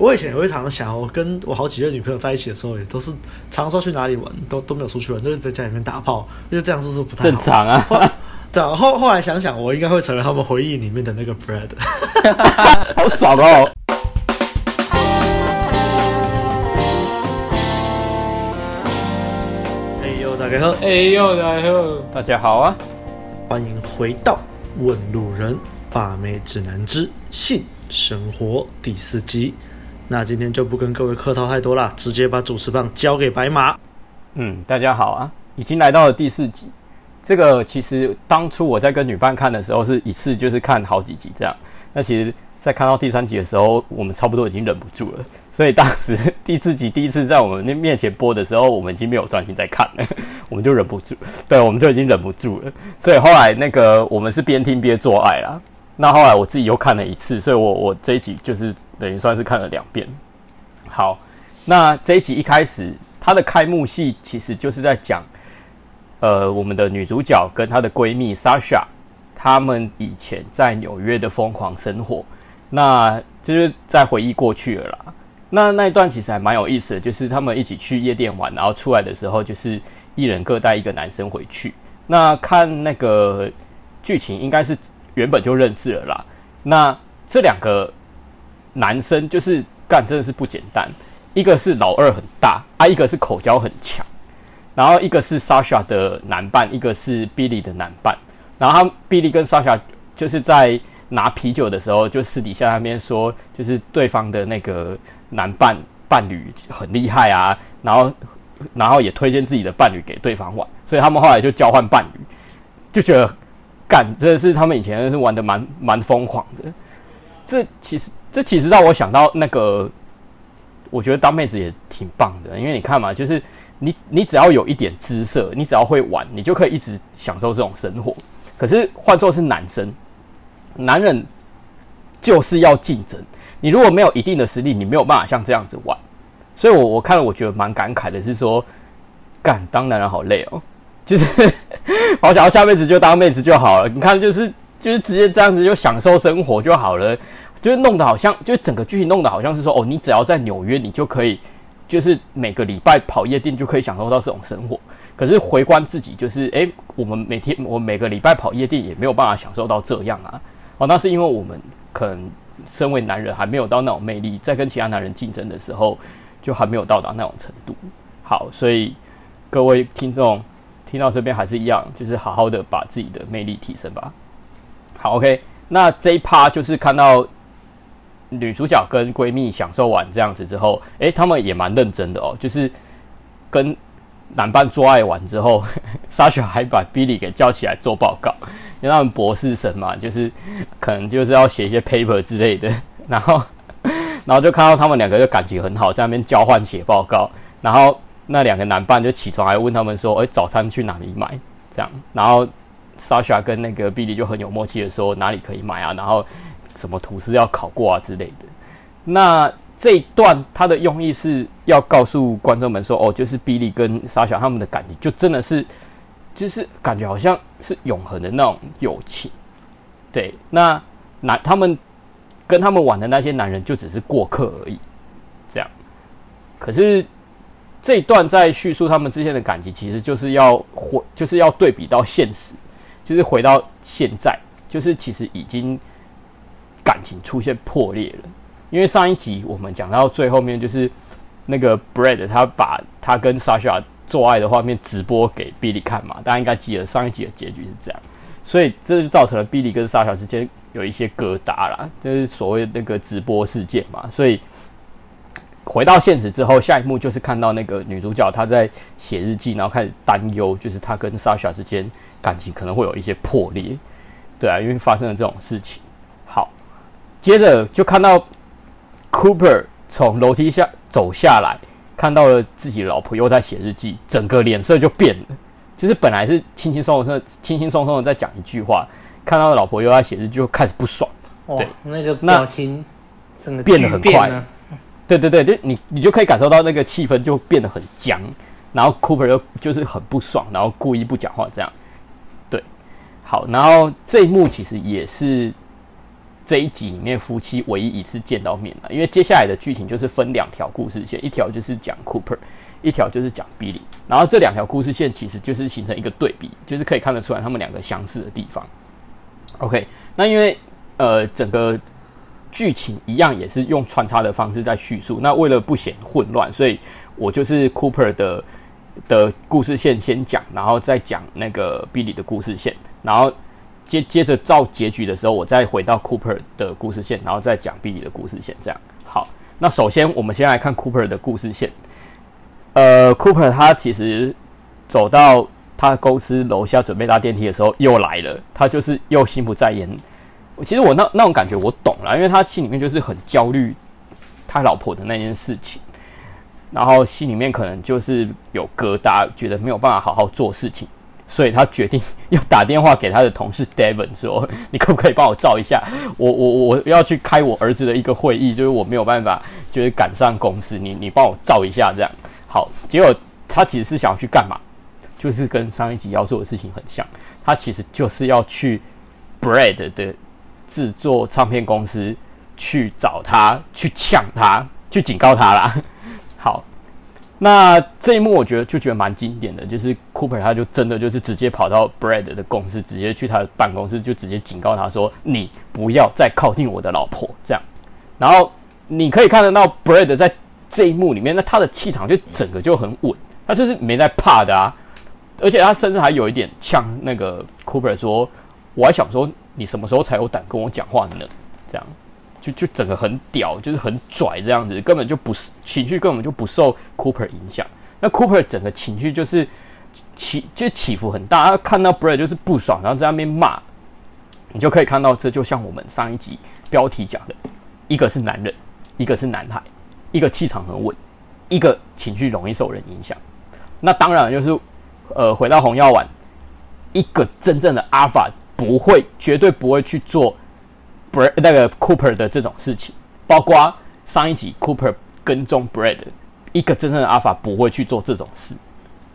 我以前也会常常想，我跟我好几任女朋友在一起的时候，也都是常说去哪里玩，都都没有出去玩，都是在家里面打炮，因为这样是不是不太好？正常啊。对啊，后后来想想，我应该会成为他们回忆里面的那个 bread，好爽哦！哎呦，大家好！哎呦，大家好！大家好啊！欢迎回到《问路人把妹指南之性生活》第四集。那今天就不跟各位客套太多了，直接把主持棒交给白马。嗯，大家好啊，已经来到了第四集。这个其实当初我在跟女伴看的时候，是一次就是看好几集这样。那其实，在看到第三集的时候，我们差不多已经忍不住了。所以当时第四集第一次在我们那面前播的时候，我们已经没有专心在看了，我们就忍不住。对，我们就已经忍不住了。所以后来那个我们是边听边做爱啦。那后来我自己又看了一次，所以我我这一集就是等于算是看了两遍。好，那这一集一开始它的开幕戏其实就是在讲，呃，我们的女主角跟她的闺蜜 Sasha，她们以前在纽约的疯狂生活，那就是在回忆过去了啦。那那一段其实还蛮有意思的，就是他们一起去夜店玩，然后出来的时候就是一人各带一个男生回去。那看那个剧情应该是。原本就认识了啦。那这两个男生就是干，真的是不简单。一个是老二很大啊，一个是口交很强。然后一个是 Sasha 的男伴，一个是 Billy 的男伴。然后他 Billy 跟 Sasha 就是在拿啤酒的时候，就私底下那边说，就是对方的那个男伴伴侣很厉害啊。然后然后也推荐自己的伴侣给对方玩，所以他们后来就交换伴侣，就觉得。干，真的是他们以前是玩的蛮蛮疯狂的。这其实这其实让我想到那个，我觉得当妹子也挺棒的，因为你看嘛，就是你你只要有一点姿色，你只要会玩，你就可以一直享受这种生活。可是换作是男生，男人就是要竞争，你如果没有一定的实力，你没有办法像这样子玩。所以我我看了，我觉得蛮感慨的，是说，干当男人好累哦。就是 好想要下辈子就当妹子就好了。你看，就是就是直接这样子就享受生活就好了。就是弄得好像，就是整个剧情弄得好像是说，哦，你只要在纽约，你就可以，就是每个礼拜跑夜店就可以享受到这种生活。可是回观自己，就是诶，我们每天我每个礼拜跑夜店也没有办法享受到这样啊。哦，那是因为我们可能身为男人还没有到那种魅力，在跟其他男人竞争的时候，就还没有到达那种程度。好，所以各位听众。听到这边还是一样，就是好好的把自己的魅力提升吧。好，OK，那这一趴就是看到女主角跟闺蜜享受完这样子之后，诶，他们也蛮认真的哦，就是跟男伴做爱完之后，Sasha 还把 Billy 给叫起来做报告，因为他们博士生嘛，就是可能就是要写一些 paper 之类的，然后然后就看到他们两个就感情很好，在那边交换写报告，然后。那两个男伴就起床还问他们说：“哎、早餐去哪里买？”这样，然后沙沙跟那个 Billy 就很有默契的说：“哪里可以买啊？然后什么图示要考过啊之类的。”那这一段他的用意是要告诉观众们说：“哦，就是 Billy 跟沙沙他们的感情就真的是，就是感觉好像是永恒的那种友情。”对，那男他们跟他们玩的那些男人就只是过客而已，这样。可是。这一段在叙述他们之间的感情，其实就是要回，就是要对比到现实，就是回到现在，就是其实已经感情出现破裂了。因为上一集我们讲到最后面，就是那个 Brad 他把他跟 Sasha 做爱的画面直播给 Billy 看嘛，大家应该记得上一集的结局是这样，所以这就造成了 Billy 跟 Sasha 之间有一些疙瘩啦，就是所谓那个直播事件嘛，所以。回到现实之后，下一幕就是看到那个女主角她在写日记，然后开始担忧，就是她跟 Sasha 之间感情可能会有一些破裂，对啊，因为发生了这种事情。好，接着就看到 Cooper 从楼梯下走下来，看到了自己的老婆又在写日记，整个脸色就变了，就是本来是轻轻松松的、轻轻松松的在讲一句话，看到老婆又在写日记，就开始不爽。对，那个表情整个变得很快。对对对，就你你就可以感受到那个气氛就变得很僵，然后 Cooper 又就是很不爽，然后故意不讲话这样。对，好，然后这一幕其实也是这一集里面夫妻唯一一次见到面了，因为接下来的剧情就是分两条故事线，一条就是讲 Cooper，一条就是讲 Billy，然后这两条故事线其实就是形成一个对比，就是可以看得出来他们两个相似的地方。OK，那因为呃整个剧情一样也是用穿插的方式在叙述，那为了不显混乱，所以我就是 Cooper 的的故事线先讲，然后再讲那个 Billy 的故事线，然后。接接着照结局的时候，我再回到 Cooper 的故事线，然后再讲 Billy 的故事线。这样好。那首先，我们先来看 Cooper 的故事线。呃，Cooper 他其实走到他公司楼下准备搭电梯的时候，又来了。他就是又心不在焉。其实我那那种感觉我懂了，因为他心里面就是很焦虑他老婆的那件事情，然后心里面可能就是有疙瘩，觉得没有办法好好做事情。所以他决定要打电话给他的同事 Devon 说：“你可不可以帮我照一下？我我我要去开我儿子的一个会议，就是我没有办法，就是赶上公司。你你帮我照一下，这样好。结果他其实是想要去干嘛？就是跟上一集要做的事情很像。他其实就是要去 Bread 的制作唱片公司去找他，去呛他，去警告他啦。好。”那这一幕我觉得就觉得蛮经典的，就是 Cooper 他就真的就是直接跑到 Brad 的公司，直接去他的办公室，就直接警告他说：“你不要再靠近我的老婆。”这样，然后你可以看得到 Brad 在这一幕里面，那他的气场就整个就很稳，他就是没在怕的啊，而且他甚至还有一点呛那个 Cooper 说：“我还想说你什么时候才有胆跟我讲话呢？”这样。就就整个很屌，就是很拽这样子，根本就不是情绪，根本就不受 Cooper 影响。那 Cooper 整个情绪就是起，就起伏很大。他看到 Brad 就是不爽，然后在那边骂，你就可以看到，这就像我们上一集标题讲的，一个是男人，一个是男孩，一个气场很稳，一个情绪容易受人影响。那当然就是，呃，回到红药丸，一个真正的 Alpha 不会，绝对不会去做。b r 那个 Cooper 的这种事情，包括上一集 Cooper 跟踪 Brad，一个真正的 Alpha 不会去做这种事。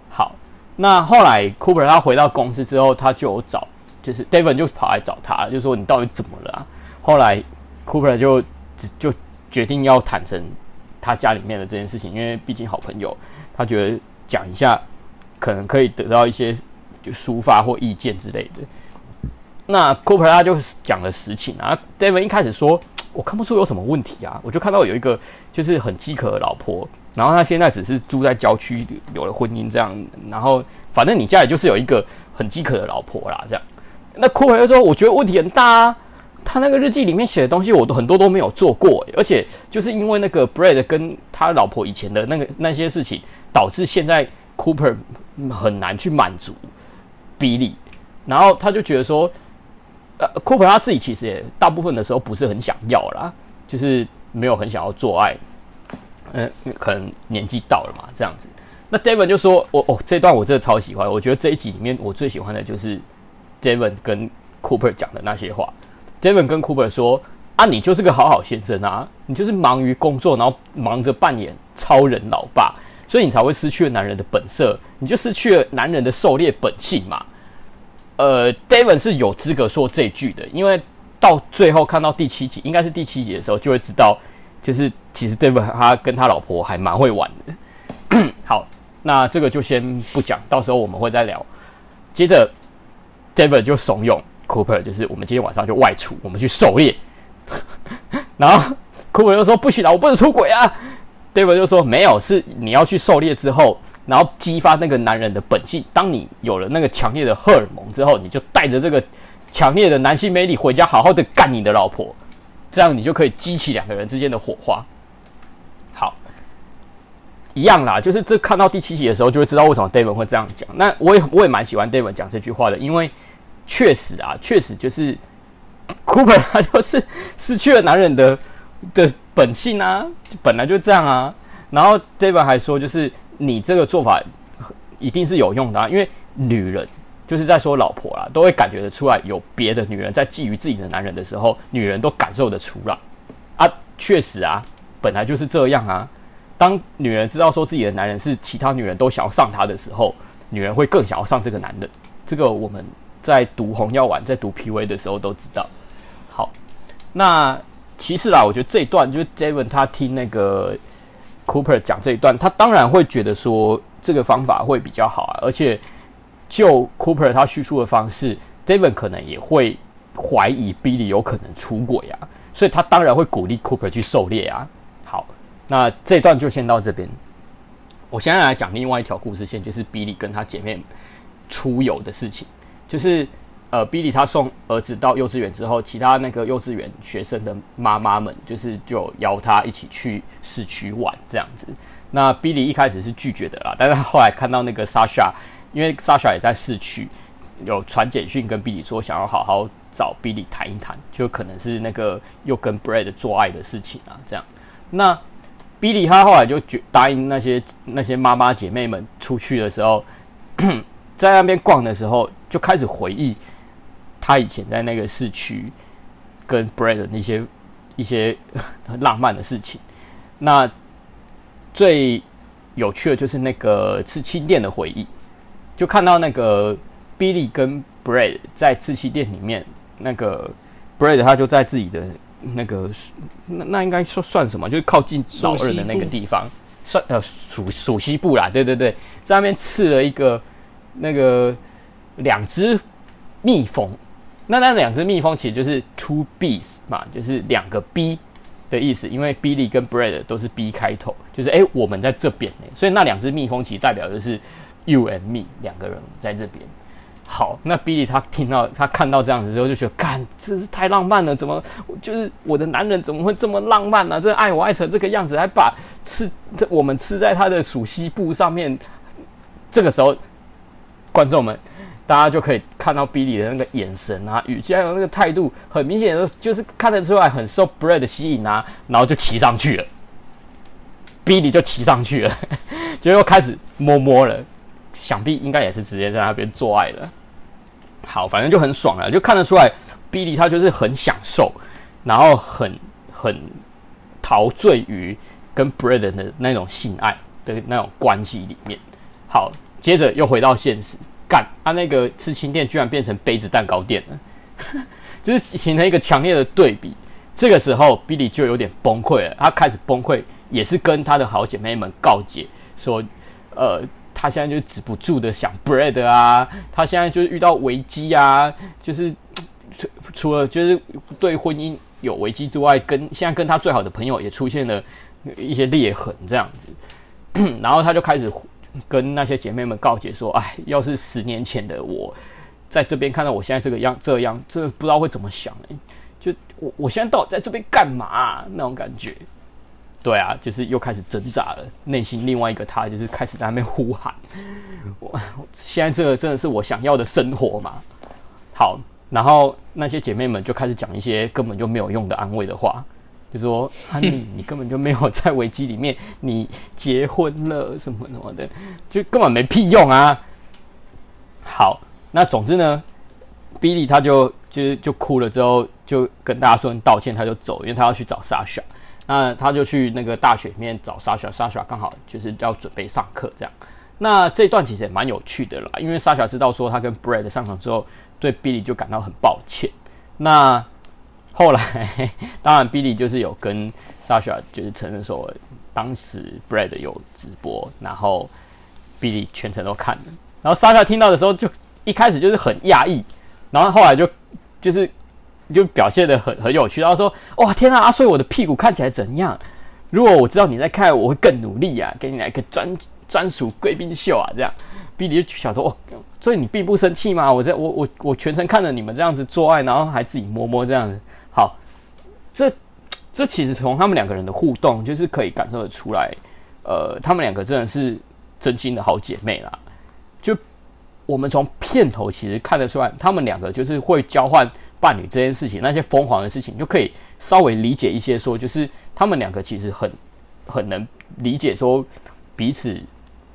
好，那后来 Cooper 他回到公司之后，他就有找，就是 Devon 就跑来找他，就说你到底怎么了？后来 Cooper 就就决定要坦诚他家里面的这件事情，因为毕竟好朋友，他觉得讲一下可能可以得到一些就抒发或意见之类的。那 Cooper 他就讲了实情啊。David 一开始说，我看不出有什么问题啊，我就看到有一个就是很饥渴的老婆，然后他现在只是住在郊区，有了婚姻这样，然后反正你家里就是有一个很饥渴的老婆啦，这样。那 Cooper 就说，我觉得问题很大啊，他那个日记里面写的东西，我都很多都没有做过，而且就是因为那个 Brad 跟他老婆以前的那个那些事情，导致现在 Cooper 很难去满足 Billy，然后他就觉得说。呃，Cooper 他自己其实也大部分的时候不是很想要啦，就是没有很想要做爱，嗯，可能年纪到了嘛，这样子。那 Devon 就说：“我哦，这段我真的超喜欢，我觉得这一集里面我最喜欢的就是 Devon 跟 Cooper 讲的那些话。Devon 跟 Cooper 说：啊，你就是个好好先生啊，你就是忙于工作，然后忙着扮演超人老爸，所以你才会失去了男人的本色，你就失去了男人的狩猎本性嘛。”呃，Devon 是有资格说这句的，因为到最后看到第七集，应该是第七集的时候，就会知道，就是其实 Devon 他跟他老婆还蛮会玩的。好，那这个就先不讲，到时候我们会再聊。接着，Devon 就怂恿 Cooper，就是我们今天晚上就外出，我们去狩猎。然后 Cooper 就说：“不行啊，我不能出轨啊。”Devon 就说：“没有，是你要去狩猎之后。”然后激发那个男人的本性。当你有了那个强烈的荷尔蒙之后，你就带着这个强烈的男性魅力回家，好好的干你的老婆，这样你就可以激起两个人之间的火花。好，一样啦，就是这看到第七集的时候，就会知道为什么 David 会这样讲。那我也我也蛮喜欢 David 讲这句话的，因为确实啊，确实就是 Cooper 他就是失去了男人的的本性啊，本来就这样啊。然后 David 还说，就是。你这个做法一定是有用的啊，因为女人就是在说老婆啦，都会感觉得出来，有别的女人在觊觎自己的男人的时候，女人都感受得出来啊。确实啊，本来就是这样啊。当女人知道说自己的男人是其他女人都想要上她的时候，女人会更想要上这个男的。这个我们在读红药丸、在读 PUA 的时候都知道。好，那其实啦，我觉得这一段就是 Devon 他听那个 Cooper 讲这一段，他当然会觉得说这个方法会比较好啊，而且就 Cooper 他叙述的方式，David 可能也会怀疑 Billy 有可能出轨啊，所以他当然会鼓励 Cooper 去狩猎啊。好，那这段就先到这边。我现在来讲另外一条故事线，就是 Billy 跟他姐妹出游的事情，就是。呃，Billy 他送儿子到幼稚园之后，其他那个幼稚园学生的妈妈们就是就邀他一起去市区玩这样子。那 Billy 一开始是拒绝的啦，但是他后来看到那个 Sasha，因为 Sasha 也在市区，有传简讯跟 Billy 说想要好好找 Billy 谈一谈，就可能是那个又跟 Brad 做爱的事情啊这样。那 Billy 他后来就决答应那些那些妈妈姐妹们出去的时候，在那边逛的时候就开始回忆。他以前在那个市区跟 Brad 那些一些很 浪漫的事情，那最有趣的就是那个刺青店的回忆，就看到那个 Billy 跟 Brad 在刺青店里面，那个 Brad 他就在自己的那个那那应该说算什么，就是靠近老二的那个地方，算呃属属西部啦，对对对，在那边刺了一个那个两只蜜蜂。那那两只蜜蜂其实就是 two bees 嘛，就是两个 B 的意思，因为 Billy 跟 Brad 都是 B 开头，就是哎、我们在这边呢，所以那两只蜜蜂其实代表的是 you and me 两个人在这边。好，那 Billy 他听到他看到这样子之后就觉得，干，真是太浪漫了，怎么就是我的男人怎么会这么浪漫呢、这爱我爱成这个样子，还把刺我们吃在他的属西部上面。这个时候，观众们。大家就可以看到 Billy 的那个眼神啊，语气还有那个态度，很明显的就是看得出来很受 Brad 的吸引啊，然后就骑上去了，Billy 就骑上去了，就又开始摸摸了，想必应该也是直接在那边做爱了。好，反正就很爽了，就看得出来 Billy 他就是很享受，然后很很陶醉于跟 Brad 的那种性爱的那种关系里面。好，接着又回到现实。干，他、那个刺青店居然变成杯子蛋糕店了，就是形成一个强烈的对比。这个时候，Bill 就有点崩溃了。他开始崩溃，也是跟他的好姐妹们告解说：“呃，他现在就止不住的想 bread 啊，他现在就是遇到危机啊，就是除除了就是对婚姻有危机之外，跟现在跟他最好的朋友也出现了一些裂痕，这样子。然后他就开始。”跟那些姐妹们告解说：“哎，要是十年前的我，在这边看到我现在这个样，这样，这不知道会怎么想哎、就我，我现在到底在这边干嘛、那种感觉，对啊，就是又开始挣扎了。内心另外一个他，就是开始在那边呼喊：我现在这个真的是我想要的生活吗？好，然后那些姐妹们就开始讲一些根本就没有用的安慰的话。”就说啊，你 你根本就没有在危机里面，你结婚了什么什么的，就根本没屁用啊。好，那总之呢，Billy 他就就就哭了之后，就跟大家说道歉，他就走，因为他要去找 Sasha。那他就去那个大学里面找 Sasha，Sasha 刚好就是要准备上课这样。那这段其实也蛮有趣的啦，因为 Sasha 知道说他跟 Brad 上床之后，对 Billy 就感到很抱歉。那后来，当然，Billy 就是有跟 Sasha 就是承认说，当时 Brad 有直播，然后 Billy 全程都看了。然后 Sasha 听到的时候，就一开始就是很讶异，然后后来就就是就表现的很很有趣，然后说：“哇，天啊，阿穗，我的屁股看起来怎样？如果我知道你在看，我会更努力啊，给你来个专专属贵宾秀啊！”这样，Billy 就想说：“哦，所以你并不生气吗？我在我我我全程看着你们这样子做爱，然后还自己摸摸这样子。”好，这这其实从他们两个人的互动，就是可以感受得出来，呃，他们两个真的是真心的好姐妹啦。就我们从片头其实看得出来，他们两个就是会交换伴侣这件事情，那些疯狂的事情，就可以稍微理解一些，说就是他们两个其实很很能理解说彼此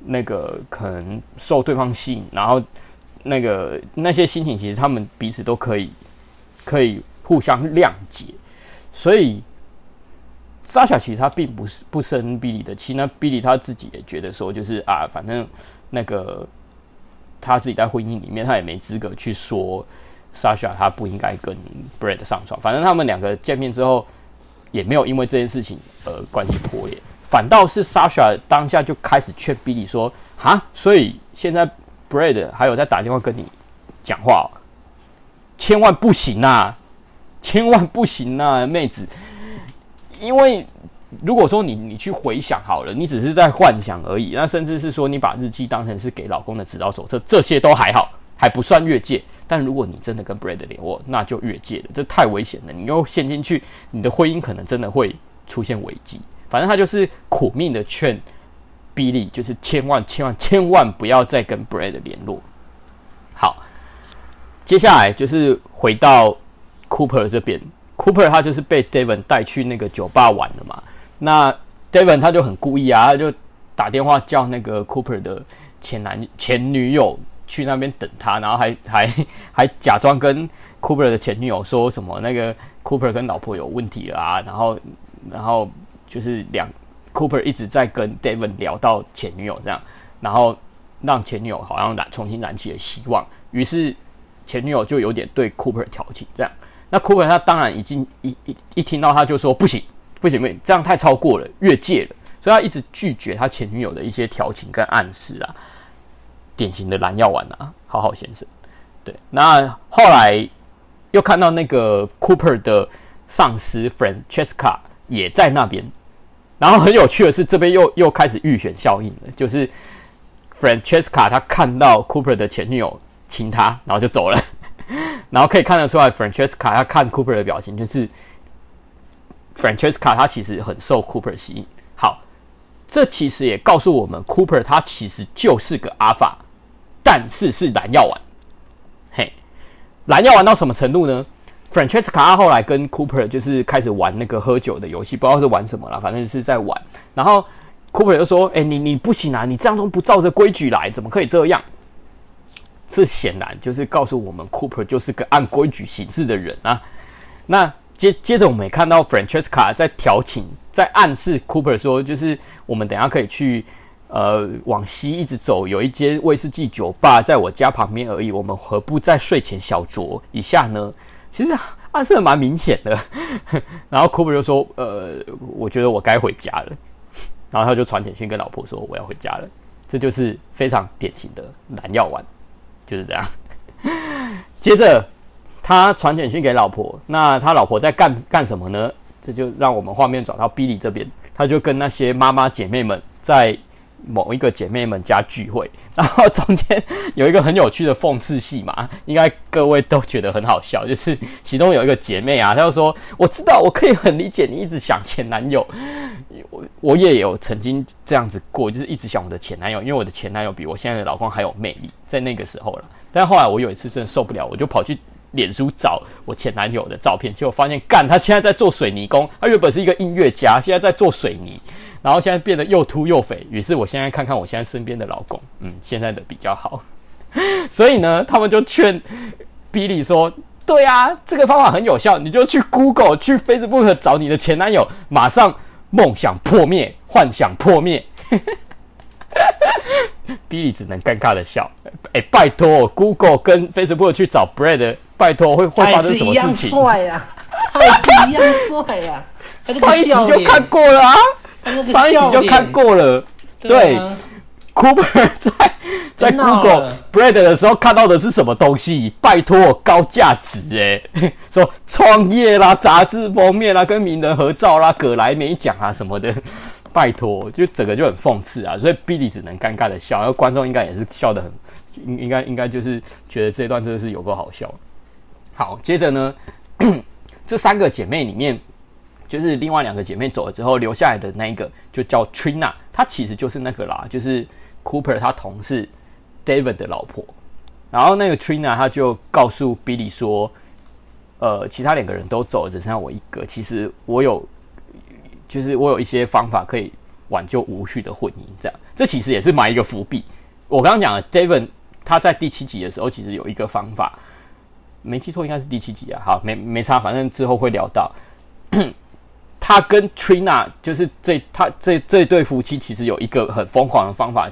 那个可能受对方吸引，然后那个那些心情，其实他们彼此都可以可以。互相谅解，所以莎莎其实他并不是不生 Billy 的气，那 Billy 他自己也觉得说，就是啊，反正那个他自己在婚姻里面，他也没资格去说 Sasha 他不应该跟 Brad 上床。反正他们两个见面之后，也没有因为这件事情而关系破裂，反倒是 Sasha 当下就开始劝 Billy 说：“哈，所以现在 Brad 还有在打电话跟你讲话，千万不行啊，千万不行啊，妹子，因为。”如果说你你去回想好了，你只是在幻想而已，那甚至是说你把日记当成是给老公的指导手册，这些都还好，还不算越界。但如果你真的跟 Bread 联络，那就越界了，这太危险了。你又陷进去，你的婚姻可能真的会出现危机。反正他就是苦命的劝 Billy，就是千万千万千万不要再跟 Bread 联络。好，接下来就是回到 Cooper 这边，Cooper 他就是被 Devon 带去那个酒吧玩的嘛。那 Devon 他就很故意啊，他就打电话叫那个 Cooper 的前男前女友去那边等他，然后还还 还假装跟 Cooper 的前女友说什么那个 Cooper 跟老婆有问题了啊，然后然后就是两 Cooper 一直在跟 Devon 聊到前女友这样，然后让前女友好像燃重新燃起了希望，于是前女友就有点对 Cooper 调情这样，那 Cooper 他当然已经一一一听到他就说不行。不行不行，这样太超过了，越界了，所以他一直拒绝他前女友的一些调情跟暗示啊，典型的蓝药丸啊，好好先生。对，那后来又看到那个 Cooper 的上司 Francesca 也在那边，然后很有趣的是，这边又又开始预选效应了，就是 Francesca 他看到 Cooper 的前女友亲他，然后就走了，然后可以看得出来，Francesca 他看 Cooper 的表情就是。Francesca 他其实很受 Cooper 吸引。好，这其实也告诉我们，Cooper 他其实就是个 Alpha，但是是蓝药丸。嘿，蓝药丸到什么程度呢？Francesca 他后来跟 Cooper 就是开始玩那个喝酒的游戏，不知道是玩什么了，反正是在玩。然后 Cooper 就说：“哎，你你不行啊，你这样都不照着规矩来，怎么可以这样？”这显然就是告诉我们，Cooper 就是个按规矩行事的人啊。那。接接着，我们也看到 Francesca 在调情，在暗示 Cooper 说，就是我们等下可以去，呃，往西一直走，有一间威士忌酒吧在我家旁边而已。我们何不在睡前小酌一下呢？其实暗示的蛮明显的。然后 Cooper 就说：“呃，我觉得我该回家了。”然后他就传简讯跟老婆说：“我要回家了。”这就是非常典型的蓝药丸，就是这样。接着。他传简讯给老婆，那他老婆在干干什么呢？这就让我们画面转到 Billy 这边，他就跟那些妈妈姐妹们在某一个姐妹们家聚会，然后中间有一个很有趣的讽刺戏嘛，应该各位都觉得很好笑，就是其中有一个姐妹啊，她就说：“我知道，我可以很理解你一直想前男友，我我也有曾经这样子过，就是一直想我的前男友，因为我的前男友比我现在的老公还有魅力，在那个时候了。但后来我有一次真的受不了，我就跑去。”脸书找我前男友的照片，结果发现，干，他现在在做水泥工。他原本是一个音乐家，现在在做水泥，然后现在变得又秃又肥。于是我现在看看我现在身边的老公，嗯，现在的比较好。所以呢，他们就劝 Billy 说：“对啊，这个方法很有效，你就去 Google、去 Facebook 找你的前男友，马上梦想破灭，幻想破灭。” Billy 只能尴尬的笑。哎，拜托，Google 跟 Facebook 去找 Brad。拜托，会会发生什么事情？帅呀，他也是一样帅呀。上一集就看过了啊，上一集就看过了。对，Cooper 在在 Google Bread 的时候看到的是什么东西？拜托，高价值哎，说创业啦、杂志封面啦、跟名人合照啦、葛莱美奖啊什么的。拜托，就整个就很讽刺啊，所以 Billy 只能尴尬的笑，然后观众应该也是笑得很，应应该应该就是觉得这一段真的是有够好笑。好，接着呢，这三个姐妹里面，就是另外两个姐妹走了之后，留下来的那一个就叫 Trina，她其实就是那个啦，就是 Cooper 他同事 David 的老婆。然后那个 Trina 她就告诉 Billy 说，呃，其他两个人都走了，只剩下我一个。其实我有，就是我有一些方法可以挽救无序的婚姻。这样，这其实也是埋一个伏笔。我刚刚讲了 David 他在第七集的时候，其实有一个方法。没记错，应该是第七集啊。好，没没差，反正之后会聊到。他跟 Trina 就是这他这这对夫妻，其实有一个很疯狂的方法，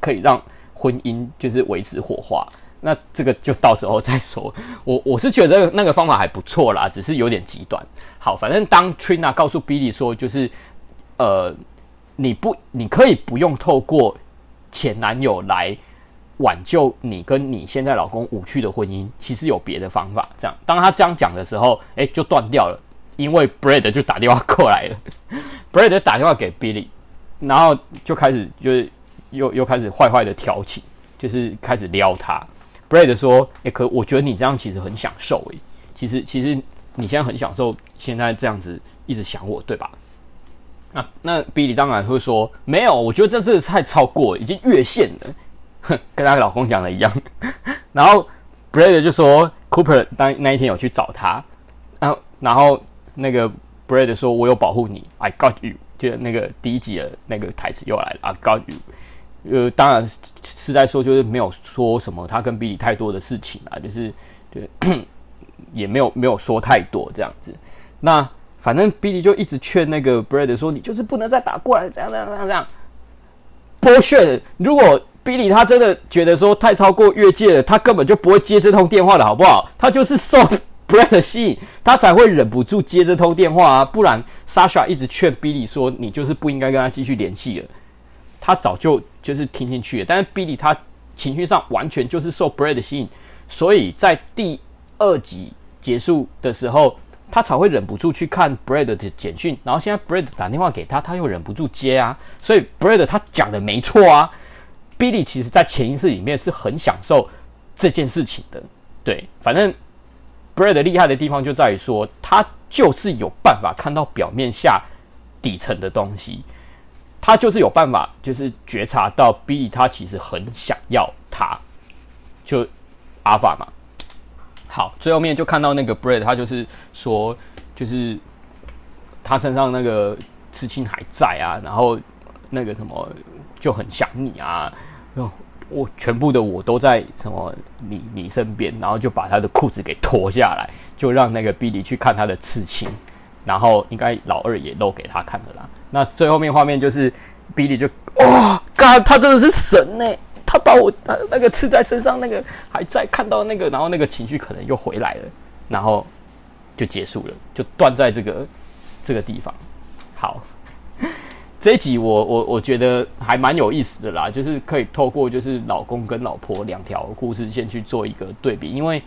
可以让婚姻就是维持火花。那这个就到时候再说。我我是觉得那个方法还不错啦，只是有点极端。好，反正当 Trina 告诉 Billy 说，就是呃，你不，你可以不用透过前男友来挽救你跟你现在老公无趣的婚姻，其实有别的方法。这样，当他这样讲的时候，哎、就断掉了，因为 Brad 就打电话过来了。Brad 打电话给 Billy，然后就开始就是又又开始坏坏的调情，就是开始撩他。Brad 说：“哎、可我觉得你这样其实很享受诶，其实其实你现在很享受现在这样子一直想我，对吧？”啊，那 Billy 当然会说：“没有，我觉得这次太超过，已经越线了。” 跟她老公讲的一样。然后 Brad 就说：“Cooper 当那一天有去找他，然后然后那个 Brad 说：‘我有保护你，I got you’，就那个第一集的那个台词又来了，I got you。”呃，当然是在说，就是没有说什么他跟比利太多的事情啊，就是对，也没有没有说太多这样子。那反正比利就一直劝那个 Brad 说：“你就是不能再打过来，这样这样这样这样。”剥削如果比利他真的觉得说太超过越界了，他根本就不会接这通电话的好不好？他就是受 Brad 吸引，他才会忍不住接这通电话啊！不然 Sasha 一直劝比利说：“你就是不应该跟他继续联系了。”他早就。就是听进去了，但是 Billy 他情绪上完全就是受 Brad 的吸引，所以在第二集结束的时候，他才会忍不住去看 Bread 的简讯。然后现在 Bread 打电话给他，他又忍不住接啊。所以 Bread 他讲的没错啊，Billy 其实在潜意识里面是很享受这件事情的。对，反正 Bread 厉害的地方就在于说，他就是有办法看到表面下底层的东西。他就是有办法，就是觉察到 Billy 他其实很想要他，就阿法嘛。好，最后面就看到那个 Bread，他就是说，就是他身上那个刺青还在啊，然后那个什么就很想你啊，我全部的我都在什么你你身边，然后就把他的裤子给脱下来，就让那个 B 莉去看他的刺青，然后应该老二也露给他看的啦。那最后面画面就是 B 莉就哇，God，他真的是神呢！他把我他那个刺在身上那个还在看到那个，然后那个情绪可能又回来了，然后就结束了，就断在这个这个地方。好，这一集我我我觉得还蛮有意思的啦，就是可以透过就是老公跟老婆两条故事线去做一个对比，因为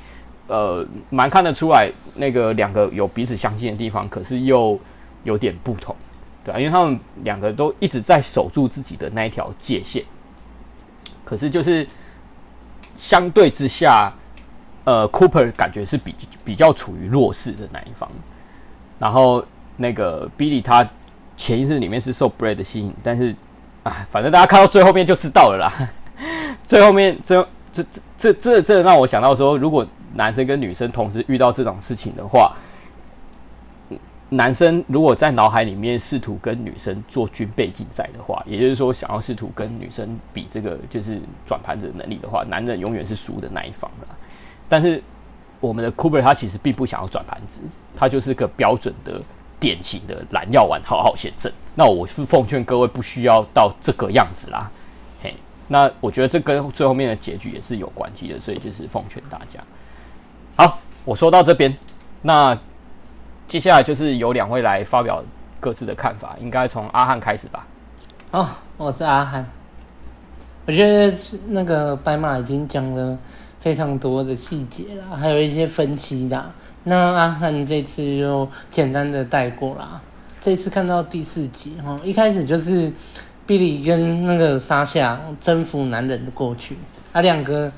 呃蛮看得出来那个两个有彼此相近的地方，可是又有点不同。对啊，因为他们两个都一直在守住自己的那一条界限，可是就是相对之下，呃，Cooper 感觉是比比较处于弱势的那一方，然后那个 Billy 他潜意识里面是受 Brad 的吸引，但是啊，反正大家看到最后面就知道了啦。最后面，这这这这这让我想到说，如果男生跟女生同时遇到这种事情的话。男生如果在脑海里面试图跟女生做军备竞赛的话，也就是说想要试图跟女生比这个就是转盘子的能力的话，男人永远是输的那一方啦。但是我们的 Cooper 他其实并不想要转盘子，他就是个标准的典型的蓝药丸好好先生。那我是奉劝各位不需要到这个样子啦。嘿，那我觉得这跟最后面的结局也是有关系的，所以就是奉劝大家。好，我说到这边，那。接下来就是由两位来发表各自的看法，应该从阿汉开始吧。哦，我是阿汉。我觉得那个白马已经讲了非常多的细节啦，还有一些分析啦。那阿汉这次就简单的带过啦。这次看到第四集哈，一开始就是比利跟那个沙夏征服男人的过去，啊，两个。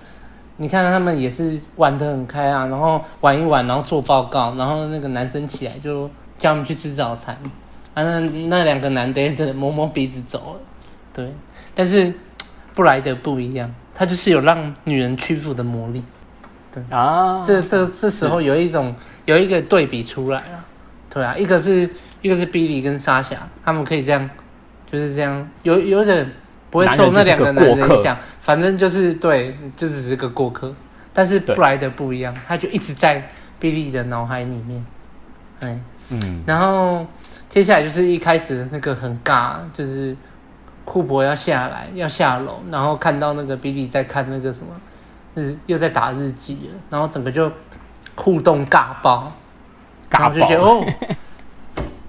你看他们也是玩得很开啊，然后玩一玩，然后做报告，然后那个男生起来就叫他们去吃早餐，啊，那那两个男的只能摸摸鼻子走了，对。但是布莱德不一样，他就是有让女人屈服的魔力，对啊。这这这时候有一种有一个对比出来了，对啊，一个是一个是比利跟沙霞，他们可以这样，就是这样，有有点。不会受那两个男人影响，反正就是对，就只是个过客。但是布莱德不一样，他就一直在比利的脑海里面。嗯，然后接下来就是一开始那个很尬，就是库珀要下来要下楼，然后看到那个比利在看那个什么日又在打日记了，然后整个就互动尬爆，尬爆，就觉得哦，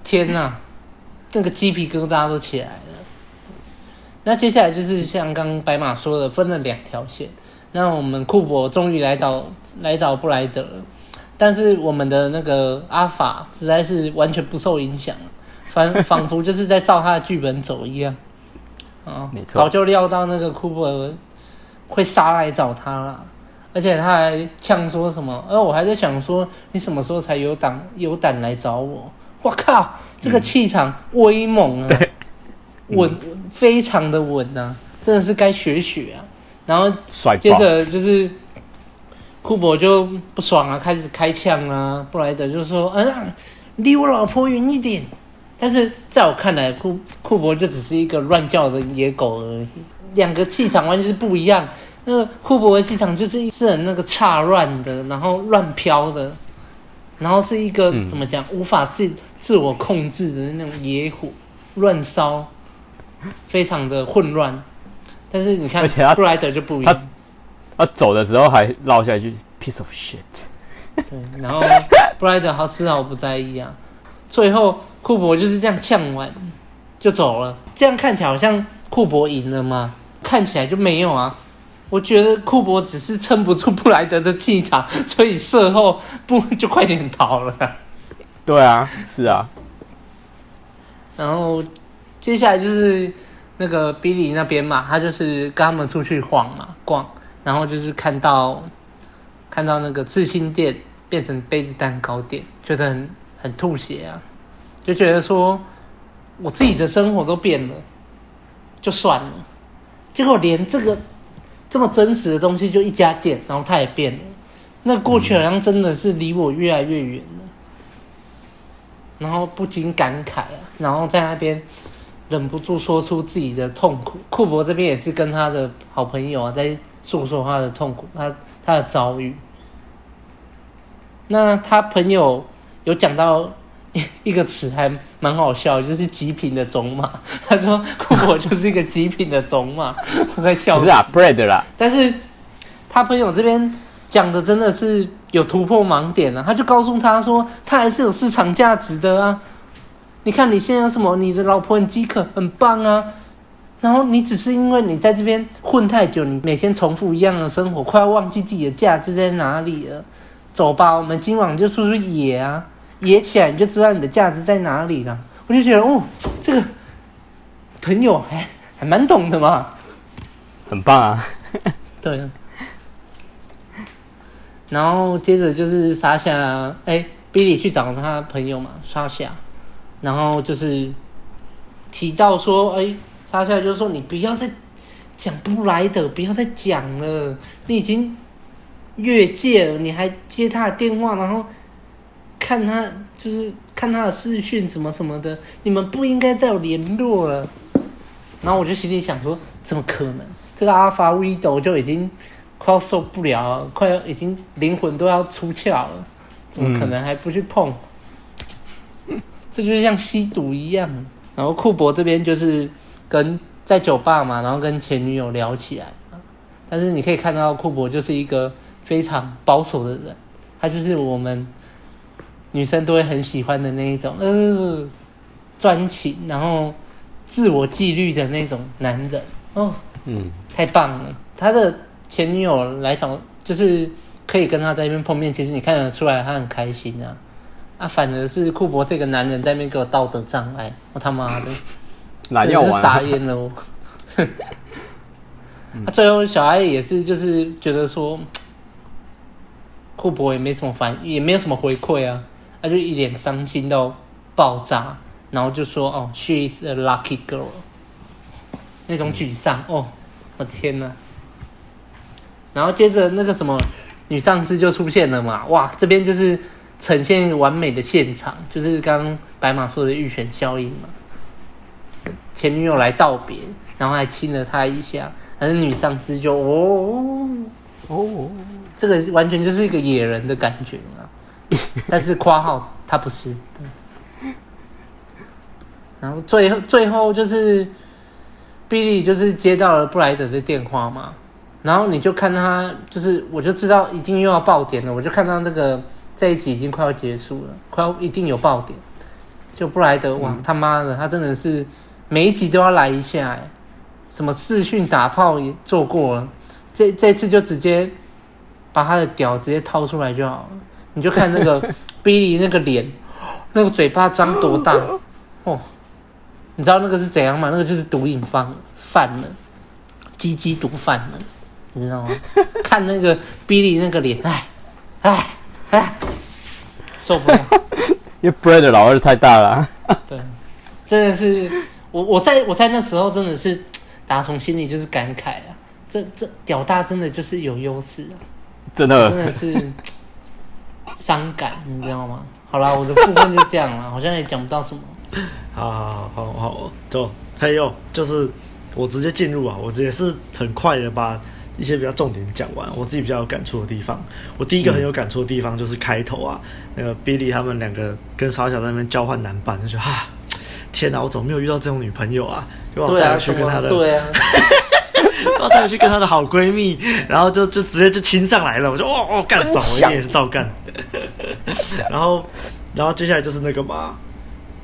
天哪，那个鸡皮疙瘩都起来了。那接下来就是像刚刚白马说的，分了两条线。那我们库珀终于来找来找布莱德了，但是我们的那个阿法实在是完全不受影响，反仿佛就是在照他的剧本走一样。啊，没错，早就料到那个库珀会杀来找他了，而且他还呛说什么？而我还在想说，你什么时候才有胆有胆来找我？我靠，这个气场威猛啊！嗯稳，非常的稳、啊，真的是该学学啊。然后接着就是库珀就不爽啊，开始开枪啊。布莱德就说：“嗯，离我老婆远一点。”但是在我看来，库库珀就只是一个乱叫的野狗而已。两个气场完全是不一样。那个库珀的气场就是是很那个岔乱的，然后乱飘的，然后是一个、嗯、怎么讲无法自自我控制的那种野火乱烧。非常的混乱，但是你看，而且他布莱德就不一样，他，他走的时候还落下一句 “piece of shit”。对，然后布莱德好丝毫不在意啊。最后库珀就是这样呛完就走了，这样看起来好像库珀赢了吗？看起来就没有啊。我觉得库珀只是撑不住布莱德的气场，所以事后不就快点逃了。对啊，是啊，然后。接下来就是那个比利那边嘛，他就是跟他们出去晃嘛，逛，然后就是看到看到那个刺青店变成杯子蛋糕店，觉得很很吐血啊，就觉得说我自己的生活都变了，就算了，结果连这个这么真实的东西就一家店，然后他也变了，那过去好像真的是离我越来越远了，然后不禁感慨啊，然后在那边。忍不住说出自己的痛苦。库珀这边也是跟他的好朋友啊，在诉说他的痛苦，他他的遭遇。那他朋友有讲到 一个词，还蛮好笑，就是极品的种马。他说库珀就是一个极品的种马，我快笑死。是啊，bread 啦。但是他朋友这边讲的真的是有突破盲点啊，他就告诉他说，他还是有市场价值的啊。你看你现在有什么？你的老婆很饥渴，很棒啊。然后你只是因为你在这边混太久，你每天重复一样的生活，快要忘记自己的价值在哪里了。走吧，我们今晚就出去野啊，野起来你就知道你的价值在哪里了。我就觉得，哦，这个朋友还还蛮懂的嘛，很棒啊。对。然后接着就是莎夏，哎，比利去找他朋友嘛，莎夏。然后就是提到说，哎，莎夏就说：“你不要再讲不来的，不要再讲了。你已经越界了，你还接他的电话，然后看他就是看他的视讯什么什么的。你们不应该再有联络了。”然后我就心里想说：“怎么可能？这个阿法维斗就已经快要受不了了，快要已经灵魂都要出窍了，怎么可能还不去碰？”这就是像吸毒一样，然后库珀这边就是跟在酒吧嘛，然后跟前女友聊起来，但是你可以看到库珀就是一个非常保守的人，他就是我们女生都会很喜欢的那一种，呃，专情，然后自我纪律的那种男人哦，嗯，太棒了。他的前女友来找，就是可以跟他在那边碰面，其实你看得出来他很开心啊。啊，反而是库珀这个男人在那边给我道德障碍，我他妈的，真的是傻眼了我。他 最后小艾也是，就是觉得说，库珀也没什么反，也没有什么回馈啊，就一脸伤心到爆炸，然后就说：“哦，she is a lucky girl。”那种沮丧哦，我天哪！然后接着那个什么女上司就出现了嘛，哇，这边就是。呈现完美的现场，就是刚刚白马说的预选效应嘛。前女友来道别，然后还亲了他一下，但是女上司就哦哦，这个完全就是一个野人的感觉嘛。但是括号他不是。然后最后最后就是比利就是接到了布莱德的电话嘛，然后你就看他，就是我就知道已经又要爆点了，我就看到那个这一集已经快要结束了，快要一定有爆点。就布莱德，哇，他妈的，他真的是每一集都要来一下，哎，什么视讯打炮也做过了，这这次就直接把他的屌直接掏出来就好了。你就看那个 Billy 那个脸，那个嘴巴张多大，哦，你知道那个是怎样吗？那个就是毒瘾犯犯了，鸡鸡毒犯了，你知道吗？看那个 Billy 那个脸，哎哎哎，受不了。因为 Brad 的老二太大了，啊，对，真的是我我在我在那时候真的是打从心里就是感慨啊，这这屌大真的就是有优势啊，真的真的是伤感，你知道吗？好啦，我的部分就这样了，好像也讲不到什么。好好好好好，走，还有就是我直接进入啊，我也是很快的把。一些比较重点讲完，我自己比较有感触的地方。我第一个很有感触的地方就是开头啊，嗯、那个 Billy 他们两个跟傻小在那边交换男伴，就说啊，天哪，我怎么没有遇到这种女朋友啊？就我带去跟他的，对啊，我带去跟她的好闺蜜，然后就就直接就亲上来了，我就哦哦干爽，我也是照干。然后然后接下来就是那个嘛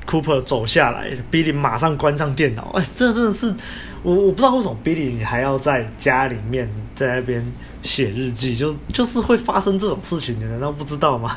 ，Cooper 走下来，Billy 马上关上电脑，哎，这真的是。我我不知道为什么 Billy 你还要在家里面在那边写日记，就就是会发生这种事情，你难道不知道吗？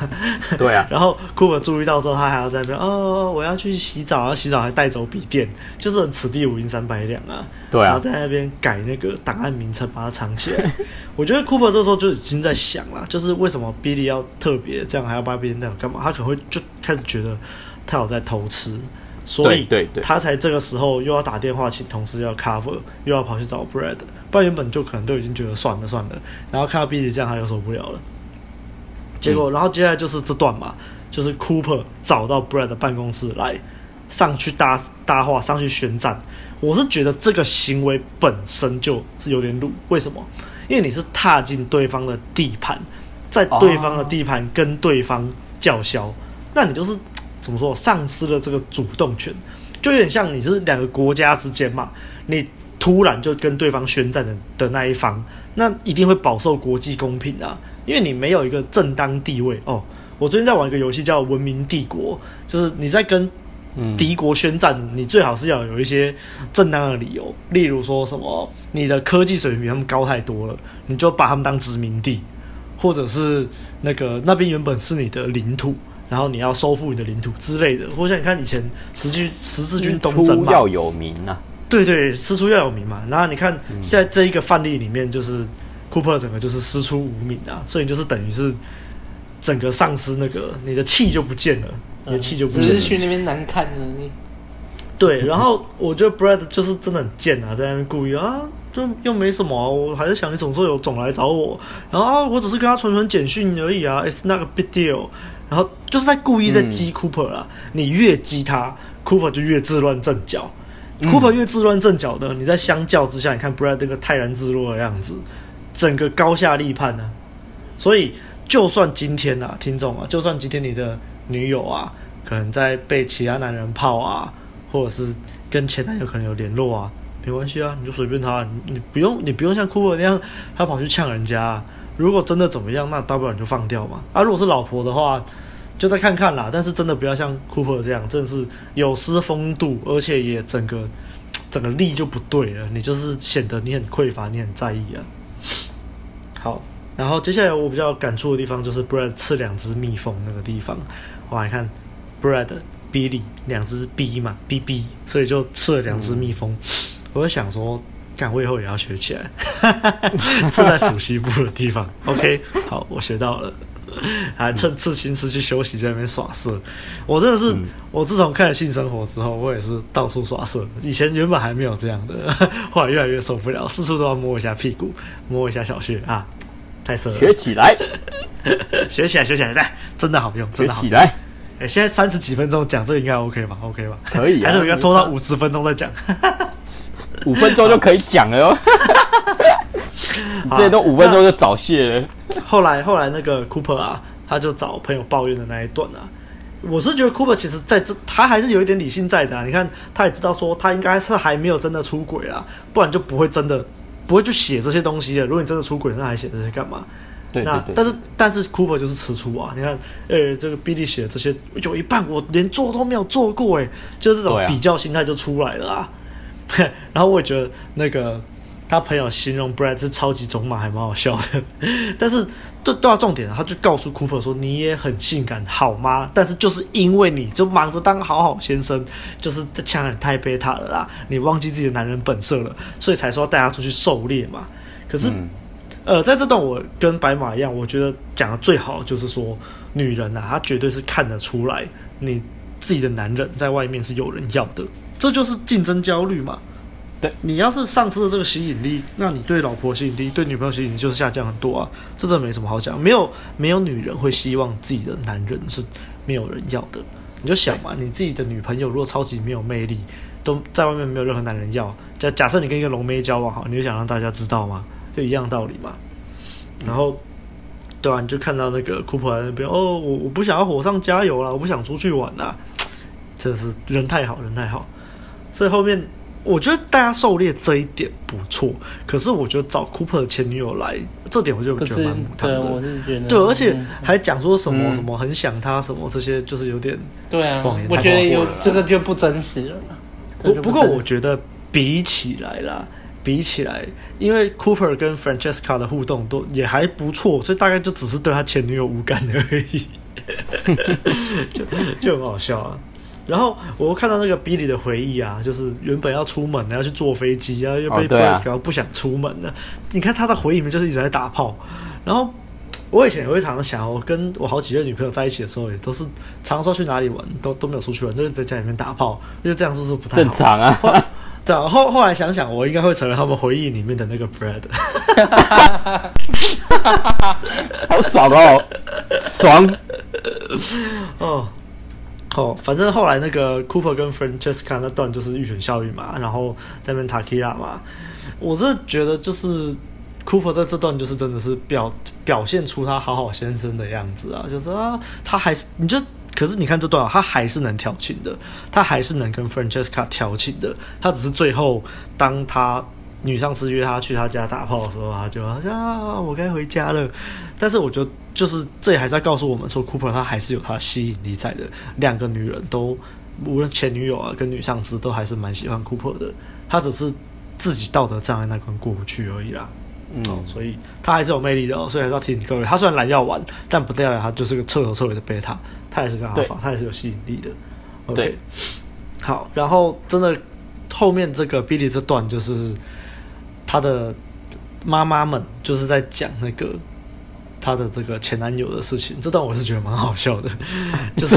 对啊。然后 Cooper 注意到之后，他还要在那边哦，我要去洗澡，然后洗澡还带走笔电，就是很此地无银三百两啊。对啊。然后在那边改那个档案名称，把它藏起来。我觉得 Cooper 这时候就已经在想了，就是为什么 Billy 要特别这样，还要把笔电带走干嘛？他可能会就开始觉得他有在偷吃。所以，他才这个时候又要打电话请同事要 cover，又要跑去找 Brad，不然原本就可能都已经觉得算了算了。然后看到 Billy 这样，他又受不了了。结果，然后接下来就是这段嘛，就是 Cooper 找到 Brad 的办公室来，上去搭搭话，上去宣战。我是觉得这个行为本身就是有点鲁，为什么？因为你是踏进对方的地盘，在对方的地盘跟对方叫嚣，那你就是。怎么说？丧失了这个主动权，就有点像你是两个国家之间嘛，你突然就跟对方宣战的的那一方，那一定会饱受国际公平啊，因为你没有一个正当地位哦。我最近在玩一个游戏叫《文明帝国》，就是你在跟敌国宣战，你最好是要有一些正当的理由，例如说什么你的科技水平比他们高太多了，你就把他们当殖民地，或者是那个那边原本是你的领土。然后你要收复你的领土之类的，或者像你看以前十字十字军东征嘛，要有名啊，对对，师出要有名嘛。然后你看在这一个范例里面，就是库珀整个就是师出无名啊，所以就是等于是整个丧失那个你的气就不见了，你的气就不见了。只是去那边难看而已。对，然后我觉得 Brad 就是真的很贱啊，在那边故意啊，就又没什么，我还是想你总说有总来找我，然后，我只是跟他传传简讯而已啊，It's not a big deal。然后就是在故意在激 Cooper 啊，你越激他，Cooper 就越自乱阵脚。嗯、Cooper 越自乱阵脚的，你在相较之下，你看 Brad 这个泰然自若的样子，整个高下立判呢、啊。所以，就算今天啊，听众啊，就算今天你的女友啊，可能在被其他男人泡啊，或者是跟前男友可能有联络啊，没关系啊，你就随便他，你不用你不用像 Cooper 那样，他跑去呛人家、如果真的怎么样，那大不了你就放掉嘛。啊，如果是老婆的话，就再看看啦。但是真的不要像 Cooper 这样，真的是有失风度，而且也整个整个力就不对了。你就是显得你很匮乏，你很在意啊。好，然后接下来我比较感触的地方就是 Brad 吃两只蜜蜂那个地方。哇，你看 Brad、Billy 两只 B 嘛，BB，所以就吃了两只蜜蜂。我就想说。干，我以后也要学起来，是在属西部的地方。OK，好，我学到了。还趁刺青师去休息，在那边耍色。我真的是，嗯、我自从看了性生活之后，我也是到处耍色。以前原本还没有这样的，后来越来越受不了，四处都要摸一下屁股，摸一下小穴啊，太色了。学起来，学起来，学起来，来，真的好用，真的好用。学起来。哎、欸，现在三十几分钟讲这个应该 OK 吧？OK 吧？可以、啊，还是我应该拖到五十分钟再讲？五分钟就可以讲了哟，这些都五分钟就早泄了。后来后来那个 Cooper 啊，他就找朋友抱怨的那一段啊，我是觉得 Cooper 其实在这他还是有一点理性在的啊。你看，他也知道说他应该是还没有真的出轨啊，不然就不会真的不会去写这些东西的。如果你真的出轨，那还写这些干嘛？对，对，对，那但是但是 Cooper 就是吃醋啊！你看，呃，这个 Billy 写的这些有一半我连做都没有做过，哎，就是这种比较心态就出来了啊。然后我也觉得那个他朋友形容 Brad 是超级种马，还蛮好笑的。但是对对啊，重点了他就告诉 Cooper 说：“你也很性感，好吗？但是就是因为你就忙着当好好先生，就是这枪也太贝塔了啦，你忘记自己的男人本色了，所以才说要带他出去狩猎嘛。可是。嗯”呃，在这段我跟白马一样，我觉得讲的最好就是说，女人呐、啊，她绝对是看得出来你自己的男人在外面是有人要的，这就是竞争焦虑嘛。对，你要是丧失了这个吸引力，那你对老婆吸引力、对女朋友吸引力就是下降很多啊。这真没什么好讲，没有没有女人会希望自己的男人是没有人要的。你就想嘛，你自己的女朋友如果超级没有魅力，都在外面没有任何男人要，假假设你跟一个龙妹交往好，你就想让大家知道吗？就一样道理嘛，然后，对啊，你就看到那个库珀在那边哦，我我不想要火上加油了，我不想出去玩了，真是人太好，人太好，所以后面我觉得大家狩猎这一点不错，可是我觉得找 Cooper 的前女友来，这点我就觉得蛮母汤的，我是觉得，对，而且还讲说什么什么很想他什么这些，就是有点对啊，我觉得有这个就不真实了。不不过我觉得比起来啦。比起来，因为 Cooper 跟 Francesca 的互动都也还不错，所以大概就只是对他前女友无感而已，就就很好笑啊。然后我看到那个 Billy 的回忆啊，就是原本要出门，要去坐飞机啊，又被 Brad 不想出门了。你看他的回忆里面就是一直在打炮。然后我以前也会常常想，我跟我好几任女朋友在一起的时候，也都是常说去哪里玩，都都没有出去玩，都是在家里面打炮。因为这样是不是不太？正常啊。对啊，后后来想想，我应该会成为他们回忆里面的那个 Brad，好爽哦，爽哦哦，反正后来那个 Cooper 跟 Francesca 那段就是预选效应嘛，然后在那边 Tequila 嘛，我是觉得就是 Cooper 在这段就是真的是表表现出他好好先生的样子啊，就是啊，他还是你就。可是你看这段啊，他还是能调情的，他还是能跟 Francesca 调情的。他只是最后，当他女上司约他去他家打炮的时候，他就好像啊，我该回家了。但是我觉得，就是这也还在告诉我们说，Cooper 他还是有他吸引力在的。两个女人都，无论前女友啊跟女上司，都还是蛮喜欢 Cooper 的。他只是自己道德障碍那关过不去而已啦。嗯，所以他还是有魅力的哦。所以还是要提醒各位，他虽然懒要玩，但不代表他就是个彻头彻尾的贝塔。他也是个阿尔法，他也是有吸引力的。OK，好，然后真的后面这个 Billy 这段就是他的妈妈们就是在讲那个他的这个前男友的事情。这段我是觉得蛮好笑的，就是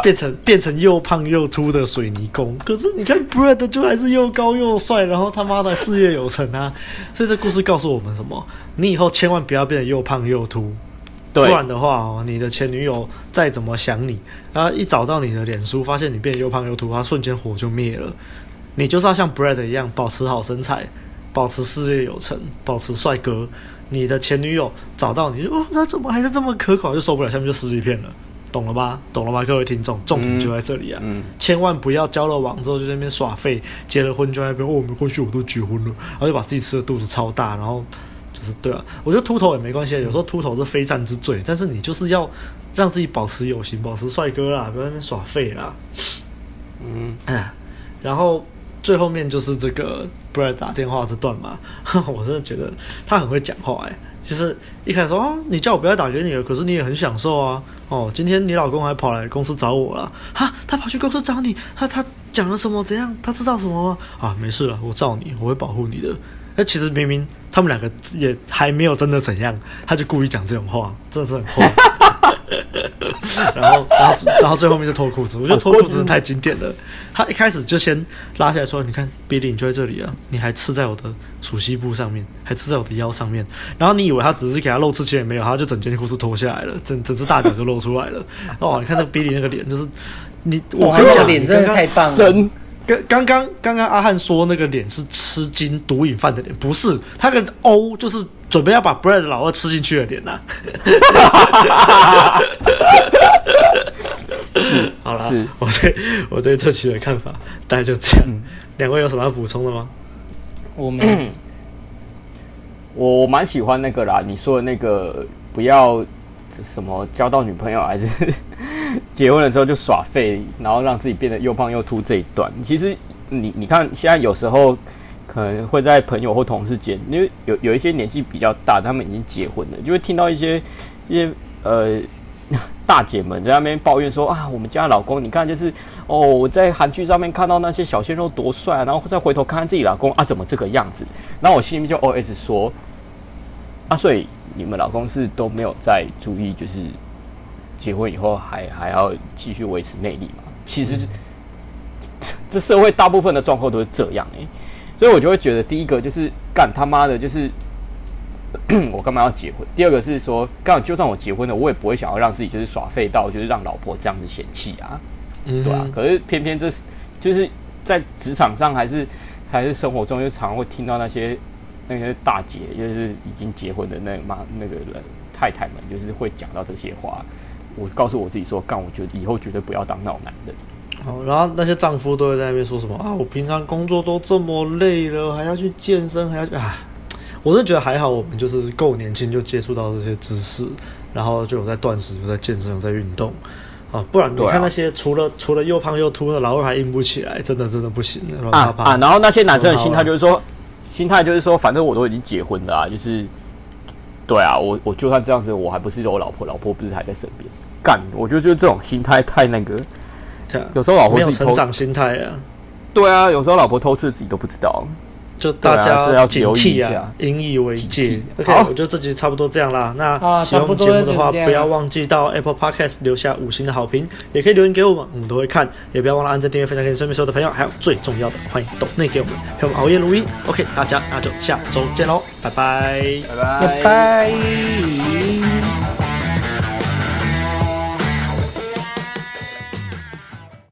变成变成又胖又秃的水泥工。可是你看 Brad 就还是又高又帅，然后他妈的事业有成啊。所以这故事告诉我们什么？你以后千万不要变得又胖又秃。不然的话哦，你的前女友再怎么想你，然后一找到你的脸书，发现你变得又胖又秃，他瞬间火就灭了。你就是要像 Brad 一样，保持好身材，保持事业有成，保持帅哥。你的前女友找到你，哦，他怎么还是这么可口，就受不了，下面就失去片了，懂了吧？懂了吧？各位听众，重点就在这里啊！嗯嗯、千万不要交了网之后就在那边耍废，结了婚就在那边哦，没关系，我都结婚了，然后就把自己吃的肚子超大，然后。就是对啊，我觉得秃头也没关系，有时候秃头是非战之罪，但是你就是要让自己保持有型，保持帅哥啦，不要在那边耍废啦。嗯，哎，然后最后面就是这个 Brad 打电话这段嘛，我真的觉得他很会讲话哎，就是一开始说啊，你叫我不要打给你了，可是你也很享受啊。哦，今天你老公还跑来公司找我了，哈，他跑去公司找你，他他讲了什么？怎样？他知道什么吗？啊，没事了，我罩你，我会保护你的。那其实明明他们两个也还没有真的怎样，他就故意讲这种话，真的是很坏。然后，然后，然后最后面就脱裤子，我觉得脱裤子太经典了。他一开始就先拉下来说：“你看，Billy 你就在这里啊，你还刺在我的鼠蹊部上面，还刺在我的腰上面。然后你以为他只是给他露刺青也没有，他就整件裤子脱下来了，整整只大脚就露出来了。哦，你看那个 Billy 那个脸，就是你，我跟你讲，脸真的太棒了。”刚刚刚刚阿汉说那个脸是吃金毒瘾犯的脸，不是他跟 O 就是准备要把 Brad 老二吃进去的脸呐、啊。好了，是我对我对这期的看法大概就这样。两、嗯、位有什么要补充的吗？我没。我蛮喜欢那个啦，你说的那个不要什么交到女朋友还是 结婚了之后就耍废，然后让自己变得又胖又秃这一段，其实你你看现在有时候可能会在朋友或同事间，因为有有一些年纪比较大，他们已经结婚了，就会听到一些一些呃。大姐们在那边抱怨说啊，我们家老公，你看就是哦，我在韩剧上面看到那些小鲜肉多帅啊，然后再回头看看自己老公啊，怎么这个样子？然后我心里面就 OS 说啊，所以你们老公是都没有在注意，就是结婚以后还还要继续维持魅力嘛？其实这社会大部分的状况都是这样诶、所以我就会觉得第一个就是干他妈的，就是。我干嘛要结婚？第二个是说，干就算我结婚了，我也不会想要让自己就是耍废到，就是让老婆这样子嫌弃啊，嗯、对啊。可是偏偏这是就是在职场上还是还是生活中，就常常会听到那些那些大姐，就是已经结婚的那妈那个人太太们，就是会讲到这些话。我告诉我自己说，干，我觉得以后绝对不要当那种男人。好，然后那些丈夫都会在那边说什么啊？我平常工作都这么累了，还要去健身，还要去啊。我是觉得还好，我们就是够年轻就接触到这些知识，然后就有在断食，有在健身，有在运动啊。不然你看那些除了除了又胖又秃的老二还硬不起来，真的真的不行啊啊！然后那些男生的心态就是说，心态就是说，反正我都已经结婚了啊，就是对啊，我我就算这样子，我还不是有老婆，老婆不是还在身边干？我觉得就是这种心态太那个，有时候老婆没有成长心态啊。对啊，有时候老婆偷吃自己都不知道。就大家要警惕啊，引以为戒。OK，我觉得这集差不多这样啦。那喜欢我们节目的话，不要忘记到 Apple Podcast 留下五星的好评，也可以留言给我们，我们都会看。也不要忘了按赞、订阅、分享给你身边所有的朋友。还有最重要的，欢迎抖内给我们，陪我们熬夜录音。OK，大家那就下周见喽，拜拜，拜拜。